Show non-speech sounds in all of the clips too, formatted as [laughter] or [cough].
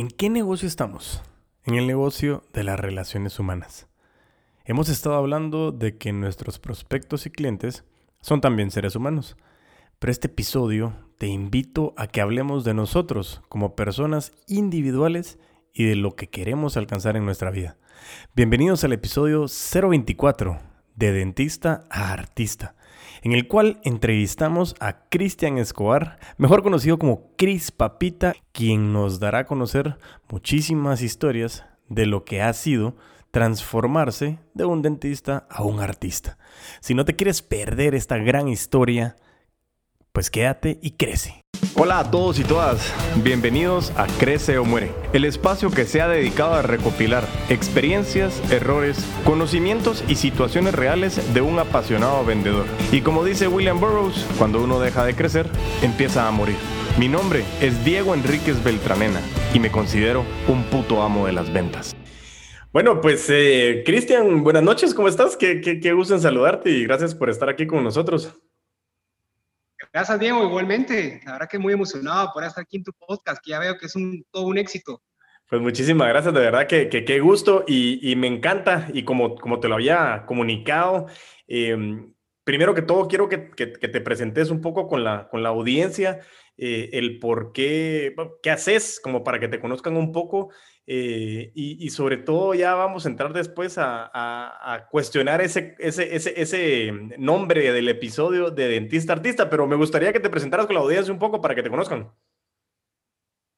¿En qué negocio estamos? En el negocio de las relaciones humanas. Hemos estado hablando de que nuestros prospectos y clientes son también seres humanos. Pero este episodio te invito a que hablemos de nosotros como personas individuales y de lo que queremos alcanzar en nuestra vida. Bienvenidos al episodio 024 de Dentista a Artista en el cual entrevistamos a Cristian Escobar, mejor conocido como Cris Papita, quien nos dará a conocer muchísimas historias de lo que ha sido transformarse de un dentista a un artista. Si no te quieres perder esta gran historia, pues quédate y crece. Hola a todos y todas, bienvenidos a Crece o Muere, el espacio que se ha dedicado a recopilar experiencias, errores, conocimientos y situaciones reales de un apasionado vendedor. Y como dice William Burroughs, cuando uno deja de crecer, empieza a morir. Mi nombre es Diego Enríquez Beltranena y me considero un puto amo de las ventas. Bueno, pues eh, Cristian, buenas noches, ¿cómo estás? Qué, qué, qué gusto en saludarte y gracias por estar aquí con nosotros. Gracias, Diego, igualmente. La verdad que muy emocionado por estar aquí en tu podcast, que ya veo que es un, todo un éxito. Pues muchísimas gracias, de verdad que qué gusto y, me encanta y como, como te lo había comunicado, em, primero que todo quiero que, te presentes un poco con la, con la audiencia, eh, el por qué, qué haces, como para que te conozcan un poco eh, y, sobre todo ya vamos a entrar después a, cuestionar ese, ese, ese, nombre del episodio de Dentista Artista, pero me gustaría que te presentaras con la audiencia un poco para que te conozcan.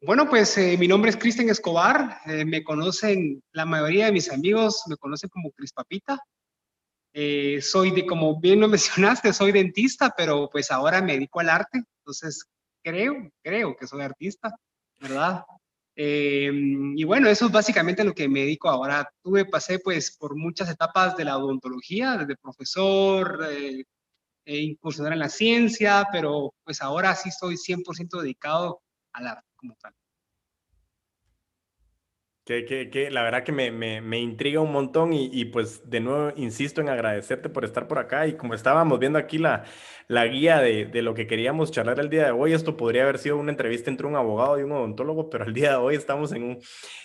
Bueno, pues eh, mi nombre es Cristian Escobar, eh, me conocen, la mayoría de mis amigos me conocen como Cris Papita. soy de, como bien lo [laughs] mencionaste, soy dentista, pero pues ahora me dedico al arte, entonces creo, creo que soy artista, ¿verdad? Em, y bueno, eso es básicamente lo que me dedico ahora. Tuve, pasé pues por muchas etapas de la odontología, desde profesor, eh, e incursionar en la ciencia, pero pues ahora sí estoy 100% dedicado al arte como tal. Que, que, que, la verdad que me, me, me intriga un montón y, y, pues de nuevo insisto en agradecerte por estar por acá y como estábamos viendo aquí la, la guía de, de, lo que queríamos charlar el día de hoy, esto podría haber sido una entrevista entre un abogado y un odontólogo, pero el día de hoy estamos en, un,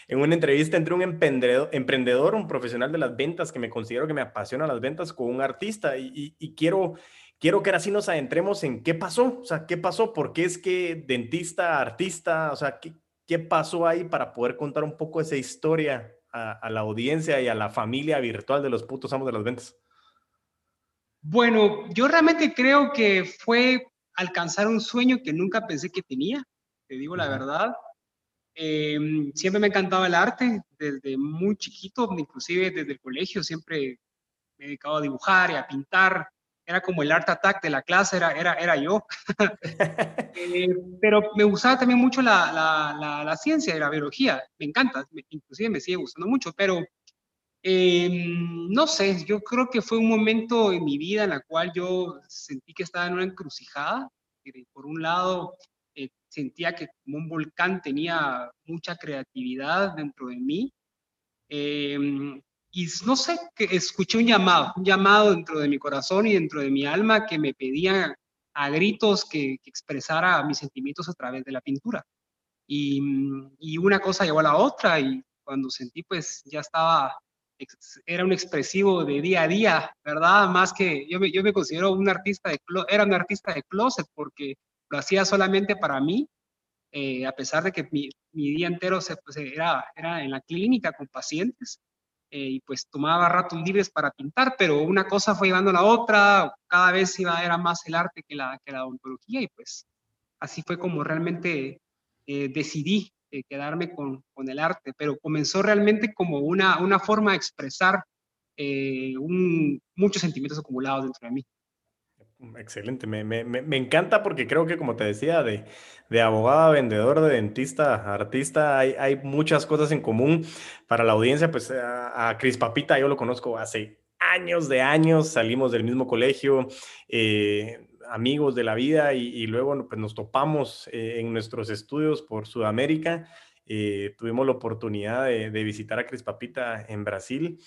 en una entrevista entre un emprendedor, emprendedor, un profesional de las ventas que me considero que me apasiona las ventas con un artista. Y, y, y quiero quiero que ahora sí nos adentremos en qué pasó, o sea, qué pasó, por qué es que dentista, artista, o sea, qué, ¿Qué pasó ahí para poder contar un poco esa historia a, la audiencia y a la familia virtual de los putos amos de las ventas? Bueno, yo realmente creo que fue alcanzar un sueño que nunca pensé que tenía, te digo la verdad. Em, siempre me encantaba el arte, desde muy chiquito, inclusive desde el colegio, siempre me he dedicado a dibujar y a pintar era como el art attack de la clase, era, era, era yo. [laughs] [laughs] Eh, pero me gustaba también mucho la, la, la, ciencia y la biología, me encanta, inclusive me sigue gustando mucho, pero em, no sé, yo creo que fue un momento en mi vida en la cual yo sentí que estaba en una encrucijada. Por un lado, eh, sentía que como un volcán tenía mucha creatividad dentro de mí. Eh, y no sé, que escuché un llamado, un llamado dentro de mi corazón y dentro de mi alma que me pedía a gritos que, expresara mis sentimientos a través de la pintura. Y, una cosa llevó a la otra y cuando sentí pues ya estaba, era un expresivo de día a día, ¿verdad? Más que yo me, yo me considero un artista de, era un artista de closet porque lo hacía solamente para mí, eh, a pesar de que mi, mi día entero se, pues, era, era en la clínica con pacientes eh, y pues tomaba ratos libres para pintar, pero una cosa fue llevando a la otra, cada vez iba, era más el arte que la, que la odontología y pues así fue como realmente eh, decidí eh, quedarme con, con, el arte, pero comenzó realmente como una, una forma de expresar muchos sentimientos acumulados dentro de mí. Excelente, me, me, me, encanta porque creo que como te decía, de, de abogada, vendedor, de dentista, artista, hay, hay, muchas cosas en común para la audiencia. Pues a, a, Papita yo lo conozco hace años de años, salimos del mismo colegio, eh, amigos de la vida y, luego pues, nos topamos eh, en nuestros estudios por Sudamérica. Eh, tuvimos la oportunidad de, de visitar a Cris Papita en Brasil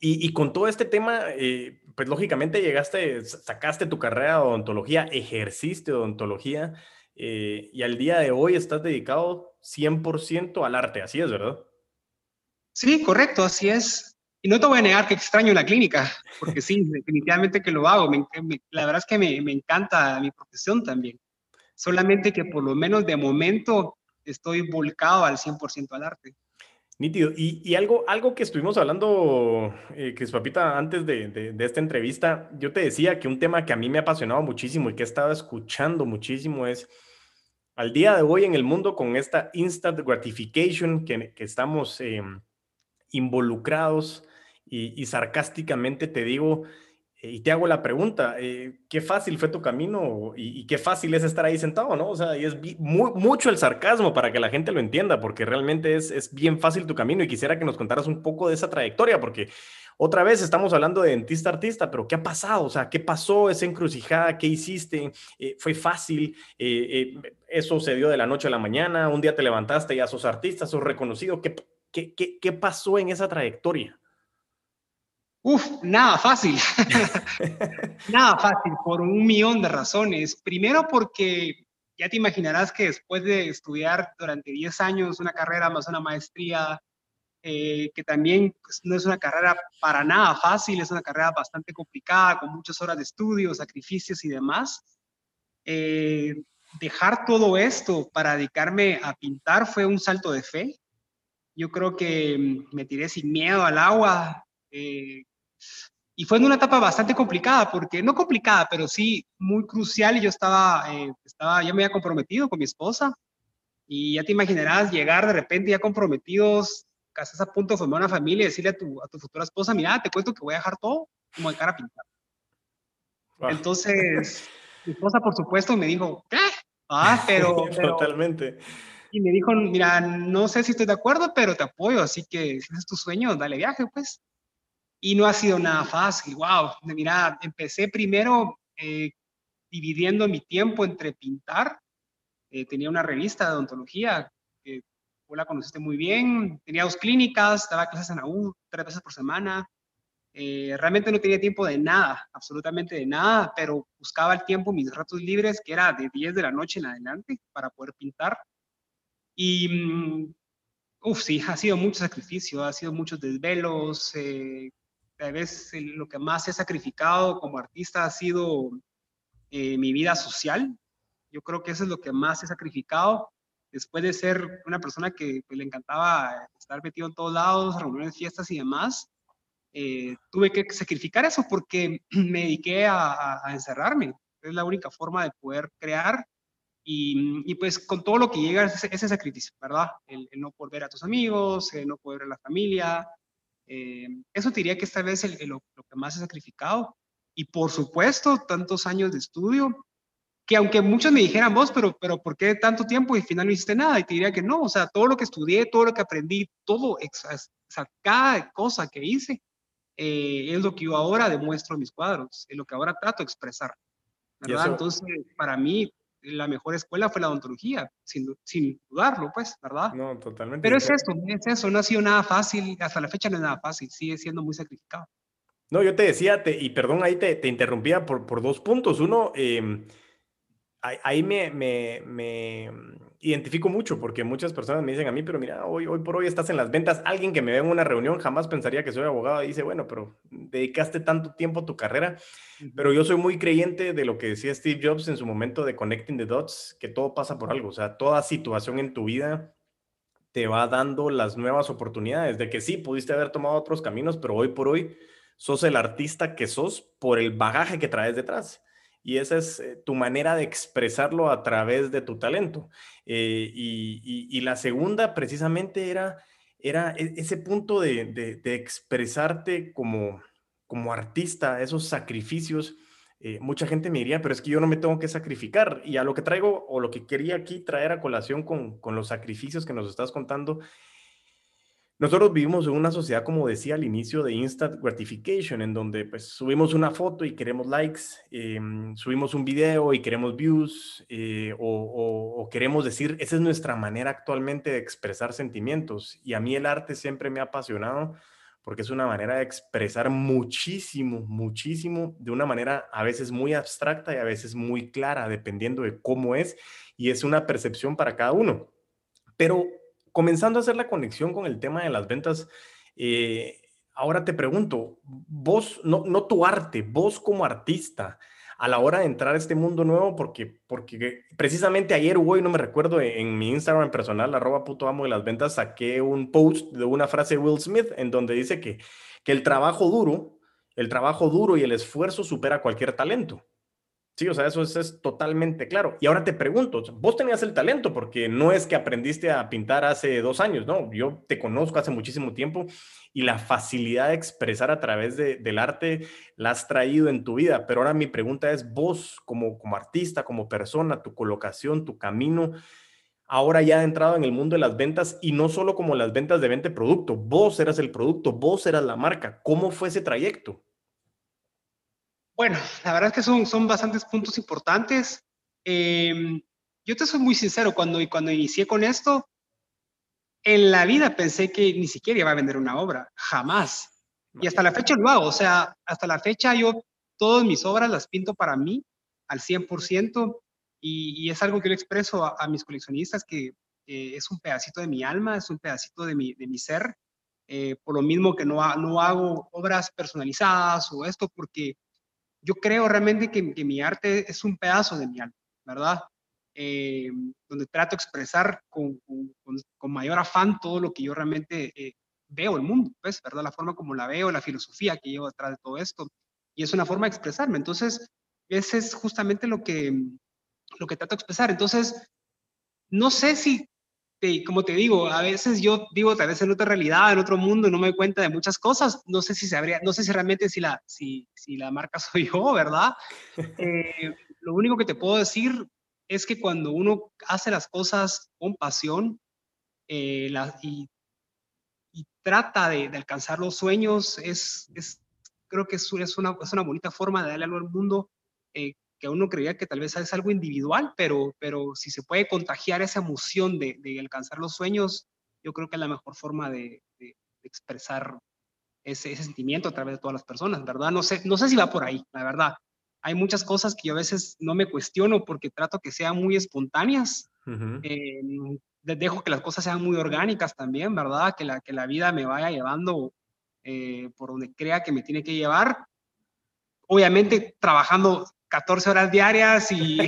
y, con todo este tema, eh, pues lógicamente llegaste, sacaste tu carrera de odontología, ejerciste odontología eh, y al día de hoy estás dedicado 100% al arte, así es, ¿verdad? Sí, correcto, así es. Y no te voy a negar que extraño la clínica, porque sí, [laughs] definitivamente que lo hago. la verdad es que me, me encanta mi profesión también. Solamente que por lo menos de momento estoy volcado al 100% al arte. Nítido. Y, algo, algo que estuvimos hablando, eh, Cris Papita, antes de, de, esta entrevista, yo te decía que un tema que a mí me ha apasionado muchísimo y que he estado escuchando muchísimo es, al día de hoy en el mundo, con esta instant gratification que, que estamos em, involucrados y, y, sarcásticamente te digo, y te hago la pregunta, eh, ¿qué fácil fue tu camino y, qué fácil es estar ahí sentado, no? O sea, y es mucho el sarcasmo para que la gente lo entienda, porque realmente es, es bien fácil tu camino y quisiera que nos contaras un poco de esa trayectoria, porque otra vez estamos hablando de dentista artista, pero ¿qué ha pasado? O sea, ¿qué pasó esa encrucijada? ¿Qué hiciste? Eh, ¿Fue fácil? ¿Eso se dio de la noche a la mañana? ¿Un día te levantaste y ya sos artista, sos reconocido? ¿Qué, qué, qué, qué pasó en esa trayectoria? Uf, nada fácil. [laughs] nada fácil, por un millón de razones. Primero porque ya te imaginarás que después de estudiar durante 10 años una carrera más una maestría, eh, que también pues, no es una carrera para nada fácil, es una carrera bastante complicada, con muchas horas de estudio, sacrificios y demás. Eh, dejar todo esto para dedicarme a pintar fue un salto de fe. Yo creo que mm, me tiré sin miedo al agua, eh, y fue en una etapa bastante complicada, porque no complicada, pero sí muy crucial. Y yo estaba, eh, estaba, ya me había comprometido con mi esposa. Y ya te imaginarás llegar de repente ya comprometidos, casi a punto de formar una familia y decirle a tu, a tu futura esposa, mira, te cuento que voy a dejar todo como de cara a pintar. Entonces, [laughs] mi esposa, por supuesto, me dijo, ¿qué? Ah, [laughs] [laughs] pero, Totalmente. Y me dijo, mira, no sé si estoy de acuerdo, pero te apoyo, así que si es tu sueño, dale viaje, pues y no ha sido nada fácil. Wow, mira, empecé primero eh, dividiendo mi tiempo entre pintar. Eh, tenía una revista de odontología que vos la conociste muy bien. Tenía dos clínicas, daba clases en la U tres veces por semana. Eh, realmente no tenía tiempo de nada, absolutamente de nada, pero buscaba el tiempo, mis ratos libres, que era de 10 de la noche en adelante, para poder pintar. Y, mm, uff, sí, ha sido mucho sacrificio, ha sido muchos desvelos, tal vez lo que más he sacrificado como artista ha sido eh, mi vida social. Yo creo que eso es lo que más he sacrificado. Después de ser una persona que pues, le encantaba estar metido en todos lados, reuniones, fiestas y demás, eh, tuve que sacrificar eso porque [clears throat] me dediqué a, encerrarme. Es la única forma de poder crear y, pues con todo lo que llega ese, ese sacrificio, ¿verdad? El, el, no poder ver a tus amigos, el no poder ver a la familia, eh, eso diría que esta vez lo, que más he sacrificado. Y por supuesto, tantos años de estudio, que aunque muchos me dijeran vos, pero, pero ¿por qué tanto tiempo y al final no hiciste nada? Y te diría que no, o sea, todo lo que estudié, todo lo que aprendí, todo, o sea, cada cosa que hice, eh, es lo que yo ahora demuestro en mis cuadros, es lo que ahora trato de expresar. ¿verdad? Entonces, para mí, la mejor escuela fue la odontología, sin, sin dudarlo, pues, ¿verdad? No, totalmente. Pero es eso, es eso, no ha sido nada fácil, hasta la fecha no es nada fácil, sigue siendo muy sacrificado. No, yo te decía, te, y perdón, ahí te, te interrumpía por, por, dos puntos. Uno, eh, ahí me, me, me, identifico mucho porque muchas personas me dicen a mí, pero mira, hoy, hoy por hoy estás en las ventas. Alguien que me ve en una reunión jamás pensaría que soy abogado y dice, bueno, pero dedicaste tanto tiempo a tu carrera. Pero yo soy muy creyente de lo que decía Steve Jobs en su momento de Connecting the Dots, que todo pasa por algo. O sea, toda situación en tu vida te va dando las nuevas oportunidades, de que sí, pudiste haber tomado otros caminos, pero hoy por hoy sos el artista que sos por el bagaje que traes detrás y esa es eh, tu manera de expresarlo a través de tu talento. Eh, y, la segunda precisamente era, era e, ese punto de, expresarte como, como artista, esos sacrificios. Eh, mucha gente me diría, pero es que yo no me tengo que sacrificar. Y a lo que traigo o lo que quería aquí traer a colación con, con los sacrificios que nos estás contando nosotros vivimos en una sociedad, como decía al inicio, de instant gratification, en donde pues subimos una foto y queremos likes, em, subimos un video y queremos views, eh, o, queremos decir, esa es nuestra manera actualmente de expresar sentimientos. Y a mí el arte siempre me ha apasionado porque es una manera de expresar muchísimo, muchísimo, de una manera a veces muy abstracta y a veces muy clara, dependiendo de cómo es, y es una percepción para cada uno Pero comenzando a hacer la conexión con el tema de las ventas, eh, ahora te pregunto, vos, no, no tu arte, vos como artista, a la hora de entrar a este mundo nuevo, porque, porque precisamente ayer hoy, no me recuerdo, en, mi Instagram personal, arroba puto amo de las ventas, saqué un post de una frase de Will Smith en donde dice que, que el trabajo duro, el trabajo duro y el esfuerzo supera cualquier talento. Sí, o sea, eso es, totalmente claro. Y ahora te pregunto, vos tenías el talento porque no es que aprendiste a pintar hace dos años, no, yo te conozco hace muchísimo tiempo y la facilidad de expresar a través del arte la has traído en tu vida. Pero ahora mi pregunta es, vos como, como artista, como persona, tu colocación, tu camino, ahora ya entrado en el mundo de las ventas y no solo como las ventas de venta producto, vos eras el producto, vos eras la marca. ¿Cómo fue ese trayecto? Bueno, la verdad es que son, son bastantes puntos importantes. Em, yo te soy muy sincero, cuando, cuando inicié con esto, en la vida pensé que ni siquiera iba a vender una obra, jamás. Y hasta la fecha lo hago, o sea, hasta la fecha yo todas mis obras las pinto para mí al 100% y, y es algo que yo expreso a, mis coleccionistas que es un pedacito de mi alma, es un pedacito de mi, de mi ser, eh, por lo mismo que no, no hago obras personalizadas o esto, porque yo creo realmente que, mi arte es un pedazo de mi alma, ¿verdad? Eh, donde trato de expresar con, mayor afán todo lo que yo realmente eh, veo el mundo, pues, ¿verdad? La forma como la veo, la filosofía que llevo detrás de todo esto. Y es una forma de expresarme. Entonces, ese es justamente lo que, lo que trato de expresar. Entonces, no sé si como te digo, a veces yo digo tal vez en otra realidad, en otro mundo, no me doy cuenta de muchas cosas. No sé si sabría, no sé si realmente si la, si, si la marca [laughs] soy yo, ¿verdad? Eh, lo único que te puedo decir es que cuando uno hace las cosas con pasión eh, y, y, trata de, de, alcanzar los sueños, es, es creo que es, es, una, es una bonita forma de darle algo al mundo eh, que uno creía que tal vez es algo individual, pero, pero si se puede contagiar esa emoción de, de alcanzar los sueños, yo creo que es la mejor forma de, de, expresar ese, ese, sentimiento a través de todas las personas, ¿verdad? No sé, no sé si va por ahí, la verdad. Hay muchas cosas que yo a veces no me cuestiono porque trato que sean muy espontáneas. Eh, dejo que las cosas sean muy orgánicas también, ¿verdad? Que la, que la vida me vaya llevando eh, por donde crea que me tiene que llevar. Obviamente trabajando 14 horas diarias [laughs] y,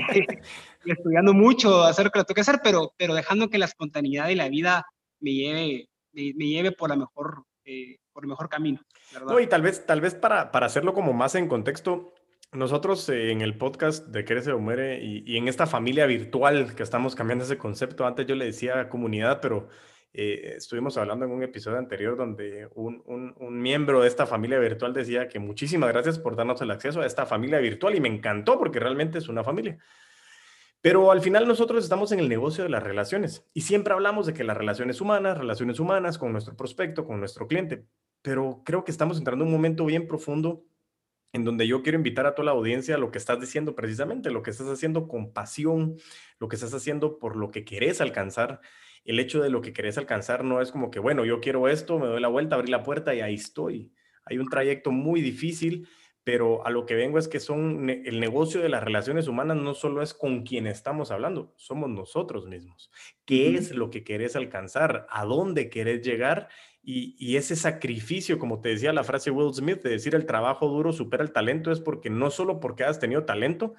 estudiando mucho, hacer lo que tengo que hacer, pero, pero dejando que la espontaneidad y la vida me lleve, me, lleve por, la mejor, eh, por el mejor camino. No, y tal vez, tal vez para, para hacerlo como más en contexto, nosotros eh, en el podcast de Crece o Muere y, y, en esta familia virtual que estamos cambiando ese concepto, antes yo le decía comunidad, pero eh, estuvimos hablando en un episodio anterior donde un, un, miembro de esta familia virtual decía que muchísimas gracias por darnos el acceso a esta familia virtual y me encantó porque realmente es una familia. Pero al final nosotros estamos en el negocio de las relaciones y siempre hablamos de que las relaciones humanas, relaciones humanas con nuestro prospecto, con nuestro cliente, pero creo que estamos entrando en un momento bien profundo en donde yo quiero invitar a toda la audiencia a lo que estás diciendo precisamente, lo que estás haciendo con pasión, lo que estás haciendo por lo que querés alcanzar el hecho de lo que querés alcanzar no es como que, bueno, yo quiero esto, me doy la vuelta, abrí la puerta y ahí estoy. Hay un trayecto muy difícil, pero a lo que vengo es que son el negocio de las relaciones humanas no solo es con quien estamos hablando, somos nosotros mismos. ¿Qué es lo que querés alcanzar? ¿A dónde querés llegar? Y, y, ese sacrificio, como te decía la frase Will Smith, de decir el trabajo duro supera el talento, es porque no solo porque has tenido talento,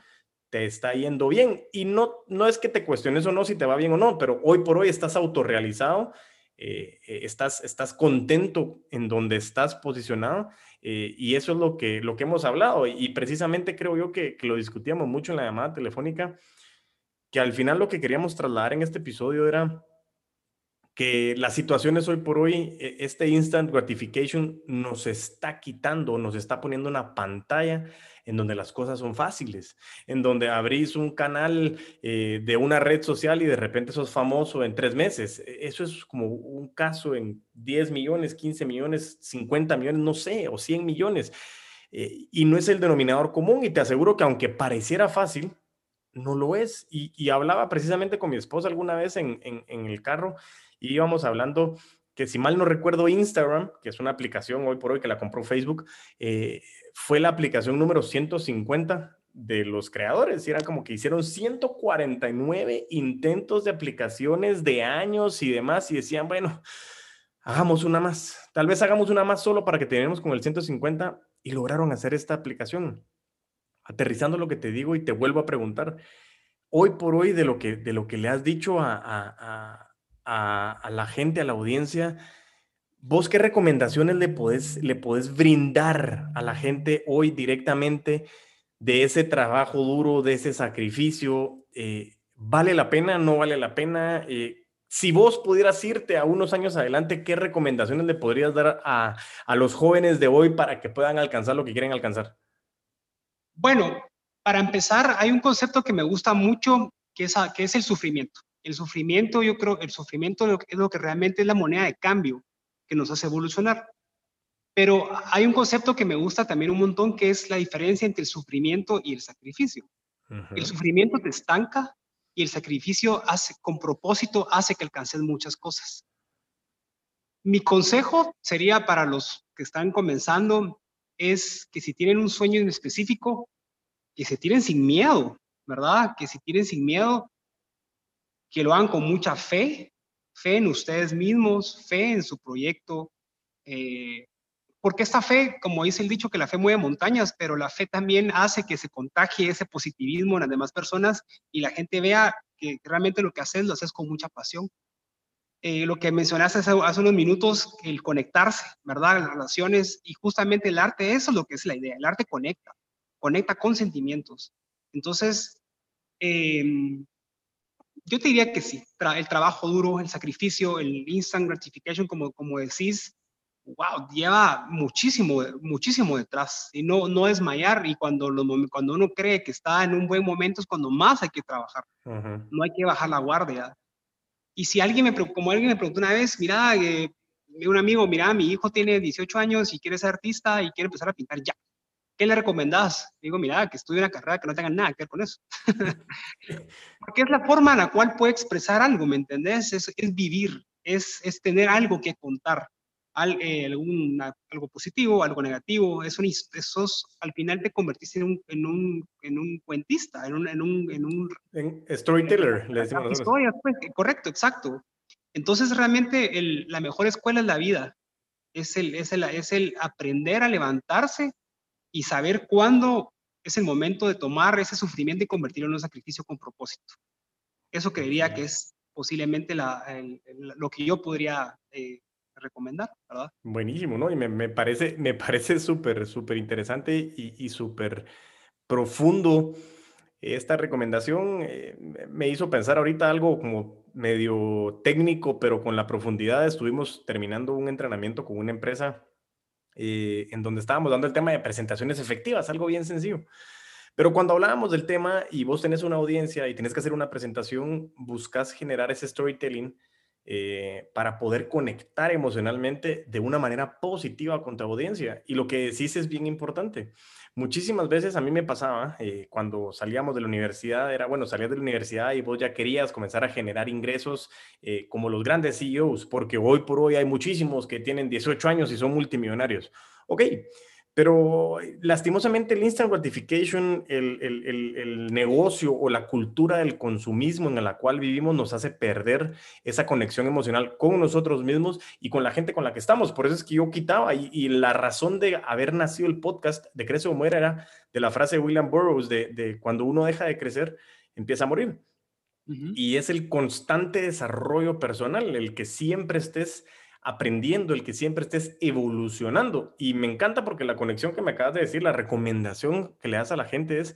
te está yendo bien. Y no, no es que te cuestiones o no si te va bien o no, pero hoy por hoy estás autorrealizado, eh, eh, estás, estás contento en donde estás posicionado eh, y eso es lo que, lo que hemos hablado. Y, precisamente creo yo que, que, lo discutíamos mucho en la llamada telefónica, que al final lo que queríamos trasladar en este episodio era que las situaciones hoy por hoy, e, este instant gratification nos está quitando, nos está poniendo una pantalla en donde las cosas son fáciles, en donde abrís un canal eh, de una red social y de repente sos famoso en tres meses. E, eso es como un caso en 10 millones, 15 millones, 50 millones, no sé, o 100 millones. Eh, y no es el denominador común y te aseguro que aunque pareciera fácil, no lo es. Y, hablaba precisamente con mi esposa alguna vez en, en el carro y íbamos hablando que si mal no recuerdo Instagram, que es una aplicación hoy por hoy que la compró Facebook, eh, fue la aplicación número 150 de los creadores. Y era como que hicieron 149 intentos de aplicaciones de años y demás y decían, bueno, hagamos una más. Tal vez hagamos una más solo para que terminemos con el 150 y lograron hacer esta aplicación. Aterrizando lo que te digo y te vuelvo a preguntar, hoy por hoy de lo que, de lo que le has dicho a, a, a, la gente, a la audiencia, ¿Vos qué recomendaciones le podés, le brindar a la gente hoy directamente de ese trabajo duro, de ese sacrificio? Eh, ¿Vale la pena? ¿No vale la pena? Eh, si vos pudieras irte a unos años adelante, ¿qué recomendaciones le podrías dar a, a, los jóvenes de hoy para que puedan alcanzar lo que quieren alcanzar? Bueno, para empezar, hay un concepto que me gusta mucho, que es, que es el sufrimiento. El sufrimiento, yo creo, el sufrimiento es lo que realmente es la moneda de cambio que nos hace evolucionar. Pero hay un concepto que me gusta también un montón, que es la diferencia entre el sufrimiento y el sacrificio. Uh -huh. El sufrimiento te estanca y el sacrificio hace, con propósito hace que alcances muchas cosas. Mi consejo sería para los que están comenzando es que si tienen un sueño en específico, que se tiren sin miedo, ¿verdad? Que se tiren sin miedo, que lo hagan con mucha fe, fe en ustedes mismos, fe en su proyecto, eh, porque esta fe, como dice el dicho, que la fe mueve montañas, pero la fe también hace que se contagie ese positivismo en las demás personas y la gente vea que realmente lo que haces lo haces con mucha pasión. Eh, lo que mencionaste hace, hace, unos minutos, el conectarse, ¿verdad? Las relaciones y justamente el arte, eso es lo que es la idea. El arte conecta, conecta con sentimientos. Entonces, eh, yo te diría que sí, tra el trabajo duro, el sacrificio, el instant gratification, como, como decís, wow, lleva muchísimo, muchísimo detrás y no, no desmayar y cuando, lo, cuando uno cree que está en un buen momento es cuando más hay que trabajar, uh -huh. no hay que bajar la guardia. Y si alguien me, como alguien me preguntó una vez, mira, eh, un amigo, mira, mi hijo tiene 18 años y quiere ser artista y quiere empezar a pintar ya. ¿Qué le recomendás? Digo, mira, que estudie una carrera que no tenga nada que ver con eso. [laughs] Porque es la forma en la cual puede expresar algo, ¿me entendés? Es, es vivir, es, es tener algo que contar al, eh, alguna, algo positivo, algo negativo, eso, esos al final te convertiste en un, en un, en un cuentista, en un... En un, en un en storyteller, en, le decimos historia, pues, correcto, exacto. Entonces realmente el, la mejor escuela es la vida, es el, es, el, es el aprender a levantarse y saber cuándo es el momento de tomar ese sufrimiento y convertirlo en un sacrificio con propósito. Eso creería que es posiblemente la, el, el, lo que yo podría eh, recomendar, ¿verdad? Buenísimo, ¿no? Y me, parece me parece súper, súper interesante y, y súper profundo. Esta recomendación eh, me hizo pensar ahorita algo como medio técnico, pero con la profundidad. Estuvimos terminando un entrenamiento con una empresa eh, en donde estábamos dando el tema de presentaciones efectivas, algo bien sencillo. Pero cuando hablábamos del tema y vos tenés una audiencia y tenés que hacer una presentación, buscas generar ese storytelling eh, para poder conectar emocionalmente de una manera positiva con tu audiencia. Y lo que decís es bien importante. Muchísimas veces a mí me pasaba eh, cuando salíamos de la universidad, era bueno, salías de la universidad y vos ya querías comenzar a generar ingresos eh, como los grandes CEOs, porque hoy por hoy hay muchísimos que tienen 18 años y son multimillonarios. Ok, pero lastimosamente el instant gratification, el, el, el, el, negocio o la cultura del consumismo en la cual vivimos nos hace perder esa conexión emocional con nosotros mismos y con la gente con la que estamos. Por eso es que yo quitaba y, y la razón de haber nacido el podcast de Crece o Muere era de la frase de William Burroughs de, de cuando uno deja de crecer, empieza a morir. Uh -huh. Y es el constante desarrollo personal, el que siempre estés aprendiendo, el que siempre estés evolucionando. Y me encanta porque la conexión que me acabas de decir, la recomendación que le das a la gente es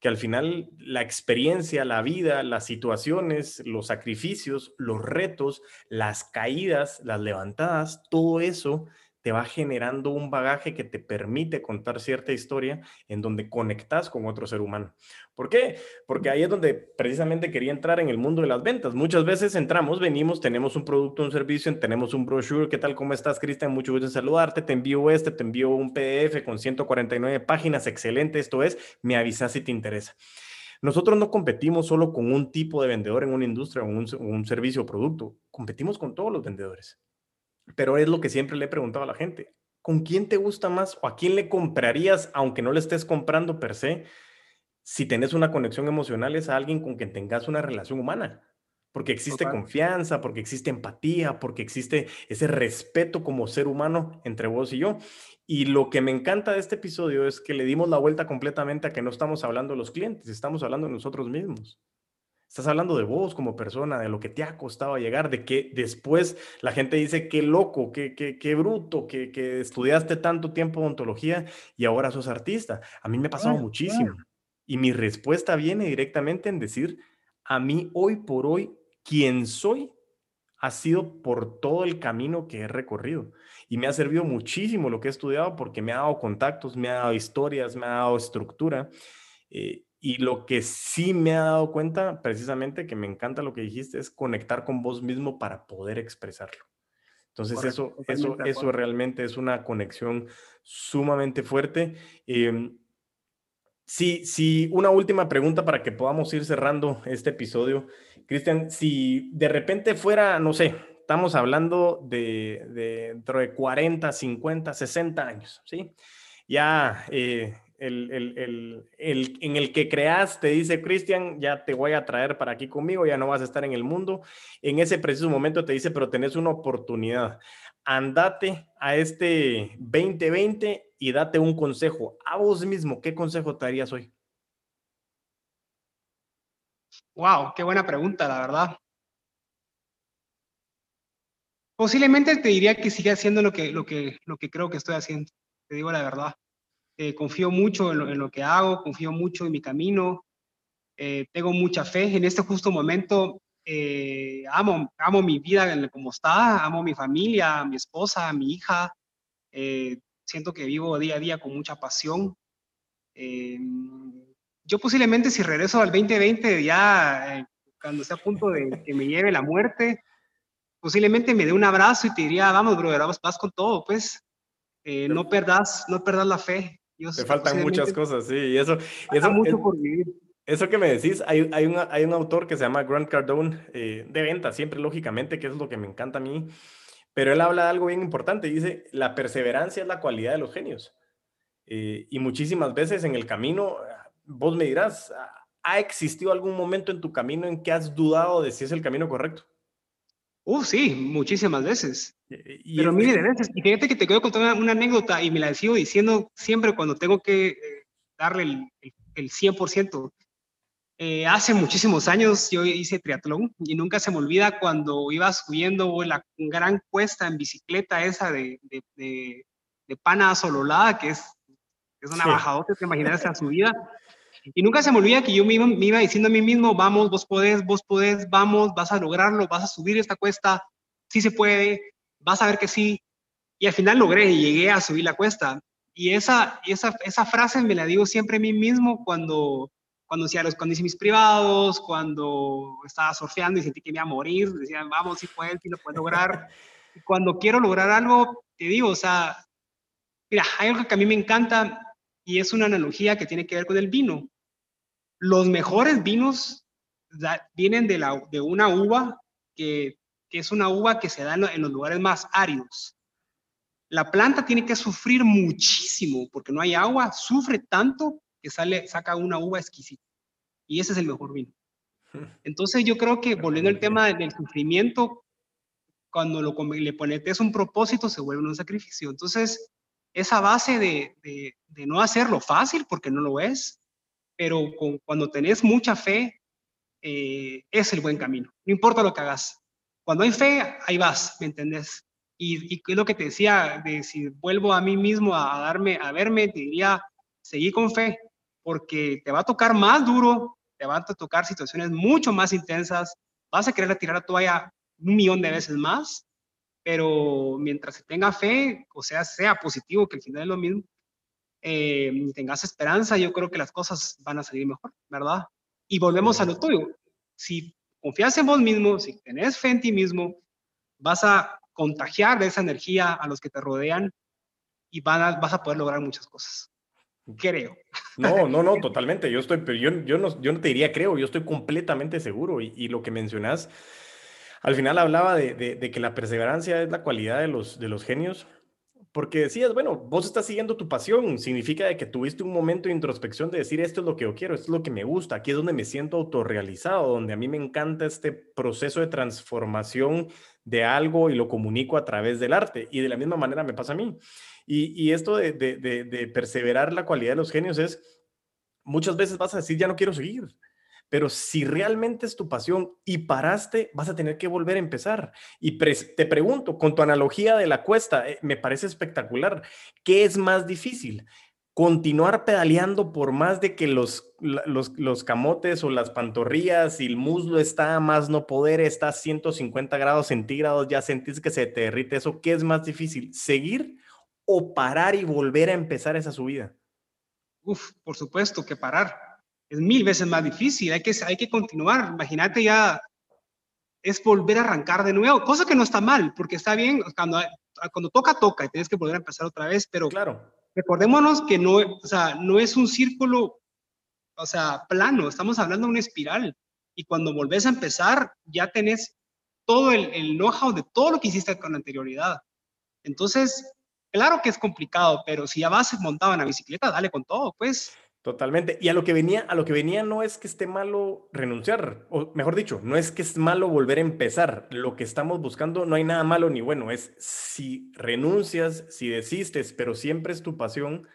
que al final la experiencia, la vida, las situaciones, los sacrificios, los retos, las caídas, las levantadas, todo eso te va generando un bagaje que te permite contar cierta historia en donde conectas con otro ser humano. ¿Por qué? Porque ahí es donde precisamente quería entrar en el mundo de las ventas. Muchas veces entramos, venimos, tenemos un producto, un servicio, tenemos un brochure. ¿Qué tal? ¿Cómo estás, Cristian? Mucho gusto en saludarte. Te envío este, te envío un PDF con 149 páginas. Excelente. Esto es, me avisas si te interesa. Nosotros no competimos solo con un tipo de vendedor en una industria o un, un servicio o producto. Competimos con todos los vendedores. Pero es lo que siempre le he preguntado a la gente. ¿Con quién te gusta más o a quién le comprarías, aunque no le estés comprando per se, si tenés una conexión emocional es a alguien con quien tengas una relación humana, porque existe confianza, porque existe empatía, porque existe ese respeto como ser humano entre vos y yo. Y lo que me encanta de este episodio es que le dimos la vuelta completamente a que no estamos hablando de los clientes, estamos hablando de nosotros mismos. Estás hablando de vos como persona, de lo que te ha costado llegar, de que después la gente dice, qué loco, qué, qué, qué bruto, que, que, estudiaste tanto tiempo ontología y ahora sos artista. A mí me ha pasado muchísimo. Y mi respuesta viene directamente en decir, a mí hoy por hoy, quien soy ha sido por todo el camino que he recorrido. Y me ha servido muchísimo lo que he estudiado porque me ha dado contactos, me ha dado historias, me ha dado estructura. Eh, y lo que sí me ha dado cuenta, precisamente, que me encanta lo que dijiste, es conectar con vos mismo para poder expresarlo. Entonces, eso, eso, eso realmente es una conexión sumamente fuerte. Eh, sí, sí, una última pregunta para que podamos ir cerrando este episodio. Cristian, si de repente fuera, no sé, estamos hablando de, dentro de 40, 50, 60 años, ¿sí? Ya eh, el, en el que creas te dice, Cristian, ya te voy a traer para aquí conmigo, ya no vas a estar en el mundo. En ese preciso momento te dice, pero tenés una oportunidad. Andate a este 2020 y date un consejo a vos mismo. ¿Qué consejo te darías hoy? Wow, qué buena pregunta, la verdad. Posiblemente te diría que siga haciendo lo que, lo que, lo que creo que estoy haciendo. Te digo la verdad. Eh, confío mucho en lo, que hago, confío mucho en mi camino, eh, tengo mucha fe. En este justo momento eh, amo, amo mi vida como está, amo mi familia, mi esposa, mi hija. siento que vivo día a día con mucha pasión. yo posiblemente si regreso al 2020 ya cuando esté a punto de que me lleve la muerte, posiblemente me dé un abrazo y te diría, vamos, brother, vas, vas con todo, pues. no perdas, no perdas la fe. Te faltan muchas cosas, sí, y eso, eso, mucho por vivir. Eso que me decís, hay, hay, hay un autor que se llama Grant Cardone, eh, de venta, siempre lógicamente, que es lo que me encanta a mí, pero él habla de algo bien importante, dice, la perseverancia es la cualidad de los genios. Eh, y muchísimas veces en el camino, vos me dirás, ¿ha existido algún momento en tu camino en que has dudado de si es el camino correcto? Uh, sí, muchísimas veces. Y Pero miles de veces. Y fíjate que te quiero contar una, anécdota y me la sigo diciendo siempre cuando tengo que eh, darle el, el, 100%. Eh, hace muchísimos años yo hice triatlón y nunca se me olvida cuando iba subiendo la gran cuesta en bicicleta esa de, de, de, de Pana Sololada, que es, es una bajadota, te imaginas esa subida. Y nunca se me olvida que yo me iba, diciendo a mí mismo, vamos, vos podés, vos podés, vamos, vas a lograrlo, vas a subir esta cuesta, sí se puede, vas a ver que sí. Y al final logré y llegué a subir la cuesta. Y esa, esa, esa frase me la digo siempre a mí mismo cuando, cuando, hacía los, cuando hice mis privados, cuando estaba surfeando y sentí que me iba a morir, decían, vamos, si puedes, si lo puedes lograr. [laughs] y cuando quiero lograr algo, te digo, o sea, mira, hay algo que a mí me encanta y es una analogía que tiene que ver con el vino. Los mejores vinos vienen de, la, de una uva que, que, es una uva que se da en, los lugares más áridos. La planta tiene que sufrir muchísimo porque no hay agua, sufre tanto que sale, saca una uva exquisita. Y ese es el mejor vino. [laughs] Entonces yo creo que volviendo al tema del sufrimiento, cuando lo, le pones un propósito, se vuelve un sacrificio. Entonces, esa base de, no hacerlo fácil, porque no lo es, pero cuando tenés mucha fe, eh, es el buen camino. No importa lo que hagas. Cuando hay fe, ahí vas, ¿me entendés? Y, y es lo que te decía, de si vuelvo a mí mismo a, darme, a verme, te diría, seguí con fe, porque te va a tocar más duro, te van a tocar situaciones mucho más intensas, vas a querer tirar la toalla un millón de veces más, pero mientras se tenga fe, o sea, sea positivo, que al final es lo mismo, eh, tengas esperanza, yo creo que las cosas van a salir mejor, ¿verdad? Y volvemos a lo tuyo. Si confías en vos mismo, si tenés fe en ti mismo, vas a contagiar de esa energía a los que te rodean y van vas a poder lograr muchas cosas. Creo. No, no, no, [laughs] totalmente. Yo estoy, pero yo, yo, no, yo no te diría creo, yo estoy completamente seguro. Y, y lo que mencionas, al final hablaba de, que la perseverancia es la cualidad de los, genios, porque decías, bueno, vos estás siguiendo tu pasión, significa de que tuviste un momento de introspección de decir, esto es lo que yo quiero, esto es lo que me gusta, aquí es donde me siento autorrealizado, donde a mí me encanta este proceso de transformación de algo y lo comunico a través del arte. Y de la misma manera me pasa a mí. Y, esto de, de perseverar la cualidad de los genios es, muchas veces vas a decir, ya no quiero seguir pero si realmente es tu pasión y paraste, vas a tener que volver a empezar. Y te pregunto, con tu analogía de la cuesta, eh, me parece espectacular. ¿Qué es más difícil? Continuar pedaleando por más de que los, los, los camotes o las pantorrillas y el muslo está más no poder, está a 150 grados centígrados, ya sentís que se te derrite eso. ¿Qué es más difícil? ¿Seguir o parar y volver a empezar esa subida? Uf, por supuesto que parar es mil veces más difícil, hay que, hay que continuar. Imagínate ya, es volver a arrancar de nuevo, cosa que no está mal, porque está bien, cuando, cuando toca, toca, y tienes que volver a empezar otra vez, pero claro. recordémonos que no, o sea, no es un círculo, o sea, plano, estamos hablando de una espiral, y cuando volvés a empezar, ya tenés todo el, el know-how de todo lo que hiciste con anterioridad. Entonces, claro que es complicado, pero si ya vas montado en la bicicleta, dale con todo, pues. Totalmente. Y a lo que venía, a lo que venía no es que esté malo renunciar, o mejor dicho, no es que es malo volver a empezar. Lo que estamos buscando no hay nada malo ni bueno, es si renuncias, si desistes, pero siempre es tu pasión,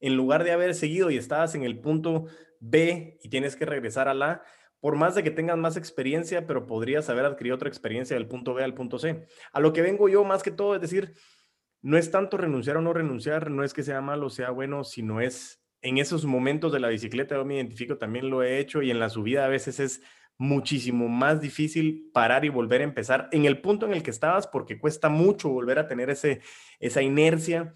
en lugar de haber seguido y estabas en el punto B y tienes que regresar a la, por más de que tengas más experiencia, pero podrías haber adquirido otra experiencia del punto B al punto C. A lo que vengo yo más que todo es decir, no es tanto renunciar o no renunciar, no es que sea malo o sea bueno, sino es en esos momentos de la bicicleta yo me identifico, también lo he hecho y en la subida a veces es muchísimo más difícil parar y volver a empezar en el punto en el que estabas porque cuesta mucho volver a tener ese, esa inercia.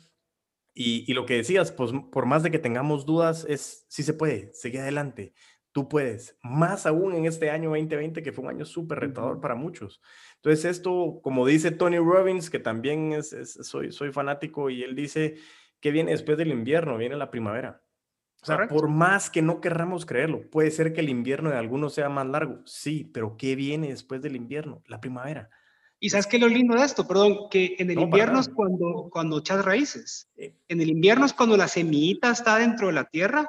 Y, lo que decías, pues por más de que tengamos dudas, es si se puede, sigue adelante, tú puedes, más aún en este año 2020 que fue un año súper retador para muchos. Entonces esto, como dice Tony Robbins, que también es, soy, soy fanático y él dice que viene después del invierno, viene la primavera. O sea, por más que no querramos creerlo, puede ser que el invierno de algunos sea más largo, sí, pero ¿qué viene después del invierno? La primavera. Y sabes qué es lo lindo de esto, perdón, que en el invierno es cuando, cuando echas raíces. En el invierno es cuando la semillita está dentro de la tierra,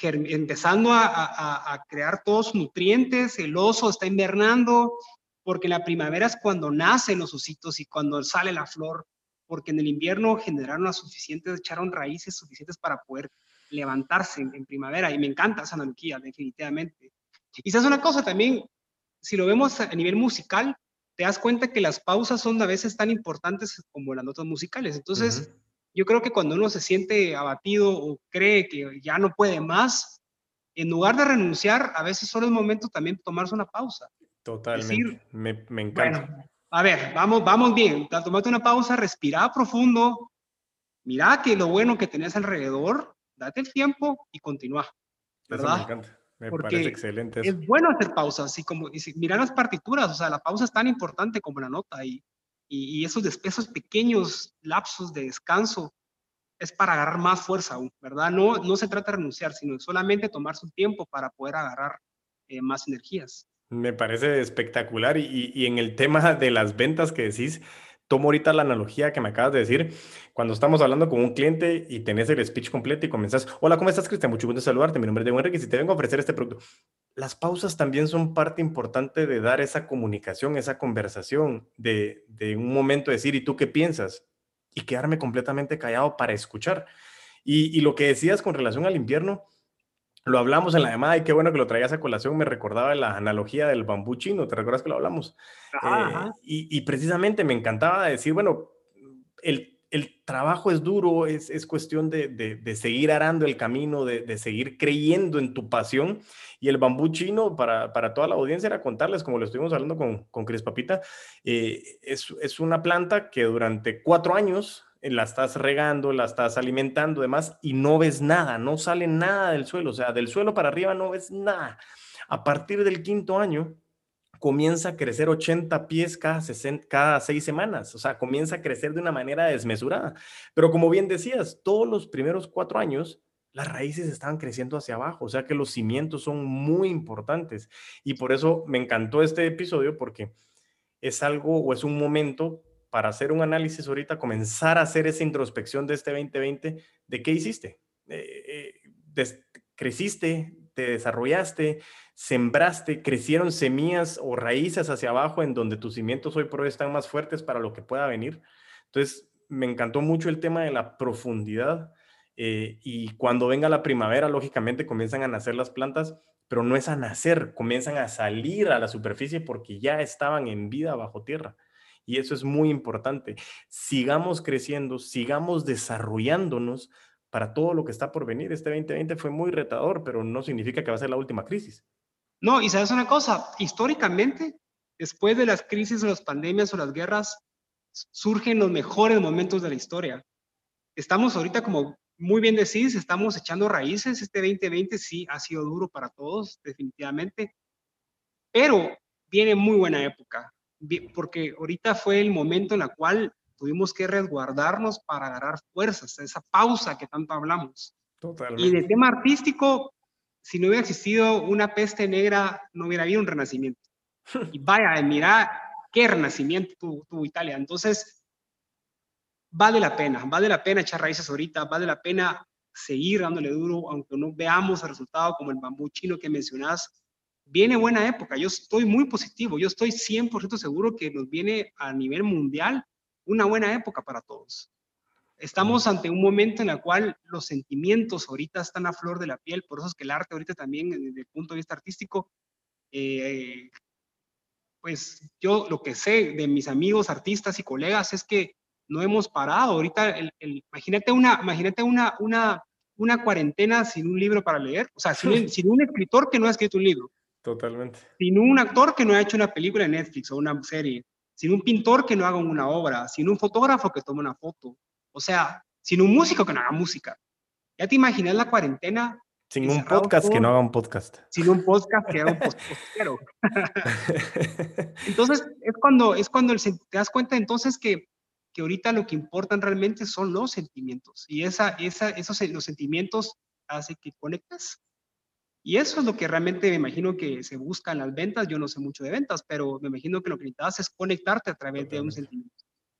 empezando a, a, a, crear todos sus nutrientes, el oso está invernando, porque en la primavera es cuando nacen los ositos y cuando sale la flor, porque en el invierno generaron las suficientes, echaron raíces suficientes para poder levantarse en, primavera y me encanta esa analogía, definitivamente. Y sabes una cosa también, si lo vemos a nivel musical, te das cuenta que las pausas son a veces tan importantes como las notas musicales. Entonces, yo creo que cuando uno se siente abatido o cree que ya no puede más, en lugar de renunciar, a veces solo es momento también tomarse una pausa. Totalmente. me, me, encanta. a ver, vamos, vamos bien. Tomate una pausa, respira profundo. Mira que lo bueno que tenés alrededor date el tiempo y continúa. ¿Verdad? me encanta. Me parece excelente. Es bueno hacer pausas, así como y mirar las partituras, o sea, la pausa es tan importante como la nota y, y, esos, esos pequeños lapsos de descanso es para agarrar más fuerza aún, ¿verdad? No, no se trata de renunciar, sino solamente tomar su tiempo para poder agarrar eh, más energías. Me parece espectacular y, y, en el tema de las ventas que decís, tomo ahorita la analogía que me acabas de decir, cuando estamos hablando con un cliente y tenés el speech completo y comenzás, hola, ¿cómo estás, Cristian? Mucho gusto saludarte, mi nombre es Diego Enrique, si te vengo a ofrecer este producto. Las pausas también son parte importante de dar esa comunicación, esa conversación, de, de un momento decir, ¿y tú qué piensas? Y quedarme completamente callado para escuchar. Y, y lo que decías con relación al invierno, lo hablamos en la llamada y qué bueno que lo traías a colación. Me recordaba la analogía del bambú chino. ¿Te recuerdas que lo hablamos? Eh, y, precisamente me encantaba decir, bueno, el, el trabajo es duro, es, es cuestión de, de, seguir arando el camino, de, de, seguir creyendo en tu pasión. Y el bambú chino, para, para toda la audiencia, era contarles, como lo estuvimos hablando con, con Cris Papita, eh, es, es una planta que durante cuatro años la estás regando, la estás alimentando, demás, y no ves nada, no sale nada del suelo, o sea, del suelo para arriba no ves nada. A partir del quinto año, comienza a crecer 80 pies cada, cada seis semanas, o sea, comienza a crecer de una manera desmesurada. Pero como bien decías, todos los primeros cuatro años, las raíces estaban creciendo hacia abajo, o sea que los cimientos son muy importantes. Y por eso me encantó este episodio porque es algo o es un momento para hacer un análisis ahorita, comenzar a hacer esa introspección de este 2020, de qué hiciste. Eh, eh, creciste, te desarrollaste, sembraste, crecieron semillas o raíces hacia abajo en donde tus cimientos hoy por hoy están más fuertes para lo que pueda venir. Entonces, me encantó mucho el tema de la profundidad eh, y cuando venga la primavera, lógicamente comienzan a nacer las plantas, pero no es a nacer, comienzan a salir a la superficie porque ya estaban en vida bajo tierra. Y eso es muy importante. Sigamos creciendo, sigamos desarrollándonos para todo lo que está por venir. Este 2020 fue muy retador, pero no significa que va a ser la última crisis. No, y sabes una cosa, históricamente, después de las crisis las pandemias o las guerras, surgen los mejores momentos de la historia. Estamos ahorita, como muy bien decís, estamos echando raíces. Este 2020 sí ha sido duro para todos, definitivamente, pero viene muy buena época, porque ahorita fue el momento en el cual tuvimos que resguardarnos para agarrar fuerzas, esa pausa que tanto hablamos. Totalmente. Y de tema artístico, si no hubiera existido una peste negra, no hubiera habido un renacimiento. [laughs] Y vaya, mira qué renacimiento tuvo, Italia. Entonces, vale la pena, vale la pena echar raíces ahorita, vale la pena seguir dándole duro, aunque no veamos el resultado como el bambú chino que mencionás. Viene buena época, yo estoy muy positivo, yo estoy 100% seguro que nos viene a nivel mundial una buena época para todos. Estamos ante un momento en el cual los sentimientos ahorita están a flor de la piel, por eso es que el arte ahorita también, desde el punto de vista artístico, eh, pues yo lo que sé de mis amigos artistas y colegas es que no hemos parado. Ahorita, el, imagínate, una, imagínate una, una, una cuarentena sin un libro para leer, o sea, sin, [laughs] sin, un escritor que no ha escrito un libro. Totalmente. Sin un actor que no ha hecho una película en Netflix o una serie. Sin un pintor que no haga una obra. Sin un fotógrafo que tome una foto. O sea, sin un músico que no haga música. Ya te imaginas la cuarentena sin un podcast que no haga un podcast. Sin un podcast que haga un podcast. [laughs] entonces, es cuando, es cuando te das cuenta entonces que, que ahorita lo que importan realmente son los sentimientos. Y esa, esa, esos los sentimientos hacen que conectes. Y eso es lo que realmente me imagino que se busca en las ventas. Yo no sé mucho de ventas, pero me imagino que lo que necesitas es conectarte a través de un sentimiento.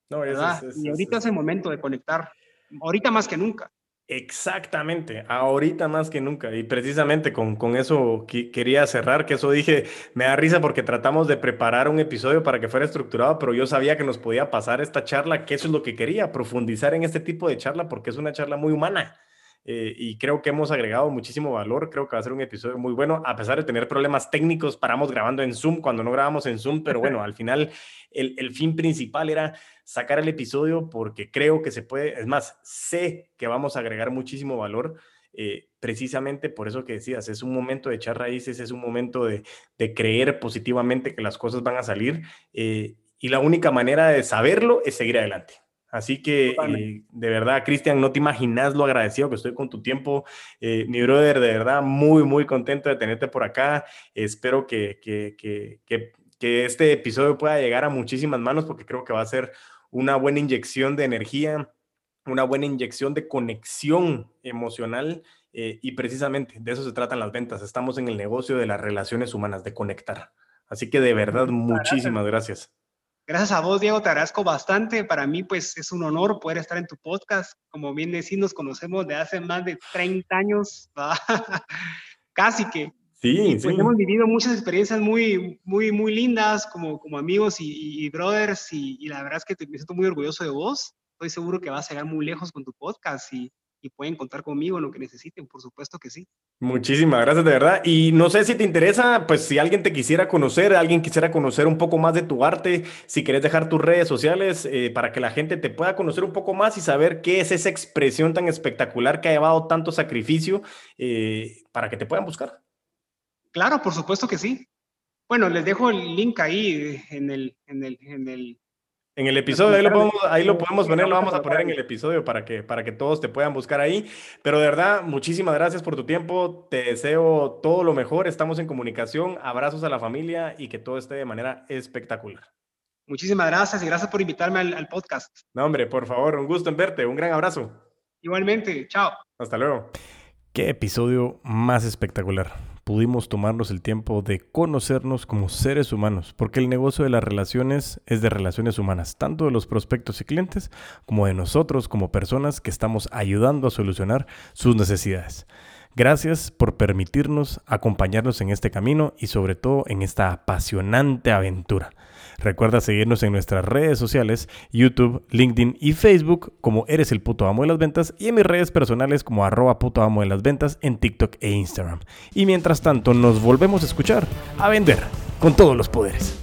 No, ¿verdad? y ahorita es el momento de conectar. Ahorita más que nunca. Exactamente, ahorita más que nunca. Y precisamente con, con eso quería cerrar, que eso dije, me da risa porque tratamos de preparar un episodio para que fuera estructurado, pero yo sabía que nos podía pasar esta charla, que eso es lo que quería, profundizar en este tipo de charla porque es una charla muy humana. Eh, y creo que hemos agregado muchísimo valor. Creo que va a ser un episodio muy bueno, a pesar de tener problemas técnicos. Paramos grabando en Zoom cuando no grabamos en Zoom, pero bueno, [laughs] al final el, el, fin principal era sacar el episodio porque creo que se puede, es más, sé que vamos a agregar muchísimo valor. Eh, precisamente por eso que decías, es un momento de echar raíces, es un momento de, de creer positivamente que las cosas van a salir eh, y la única manera de saberlo es seguir adelante. Así que, eh, de verdad, Cristian, no te imaginas lo agradecido que estoy con tu tiempo. Eh, mi brother, de verdad, muy, muy contento de tenerte por acá. Espero que, que, que, que, este episodio pueda llegar a muchísimas manos porque creo que va a ser una buena inyección de energía, una buena inyección de conexión emocional. Eh, y precisamente de eso se tratan las ventas. Estamos en el negocio de las relaciones humanas, de conectar. Así que de verdad, muchísimas gracias. Gracias a vos, Diego, te agradezco bastante. Para mí, pues, es un honor poder estar en tu podcast. Como bien decís, nos conocemos de hace más de 30 años, [laughs] casi que. Sí, pues, hemos vivido muchas experiencias muy, muy, muy lindas como, como amigos y, brothers y, y, la verdad es que te, me siento muy orgulloso de vos. Estoy seguro que vas a llegar muy lejos con tu podcast y, y pueden contar conmigo en lo que necesiten, por supuesto que sí. Muchísimas gracias, de verdad. Y no sé si te interesa, pues si alguien te quisiera conocer, alguien quisiera conocer un poco más de tu arte, si quieres dejar tus redes sociales eh, para que la gente te pueda conocer un poco más y saber qué es esa expresión tan espectacular que ha llevado tanto sacrificio eh, para que te puedan buscar. Claro, por supuesto que sí. Bueno, les dejo el link ahí en el, en el, en el en el episodio, ahí lo, podemos, ahí lo podemos poner, lo vamos a poner en el episodio para que, para que todos te puedan buscar ahí. Pero de verdad, muchísimas gracias por tu tiempo. Te deseo todo lo mejor. Estamos en comunicación. Abrazos a la familia y que todo esté de manera espectacular. Muchísimas gracias y gracias por invitarme al, al podcast. No, hombre, por favor, un gusto en verte. Un gran abrazo. Igualmente, chao. Hasta luego. Qué episodio más espectacular. Pudimos tomarnos el tiempo de conocernos como seres humanos, porque el negocio de las relaciones es de relaciones humanas, tanto de los prospectos y clientes como de nosotros como personas que estamos ayudando a solucionar sus necesidades. Gracias por permitirnos acompañarnos en este camino y sobre todo en esta apasionante aventura. Recuerda seguirnos en nuestras redes sociales, YouTube, LinkedIn y Facebook como Eres el puto amo de las ventas y en mis redes personales como arroba puto amo de las ventas en TikTok e Instagram. Y mientras tanto nos volvemos a escuchar, a vender con todos los poderes.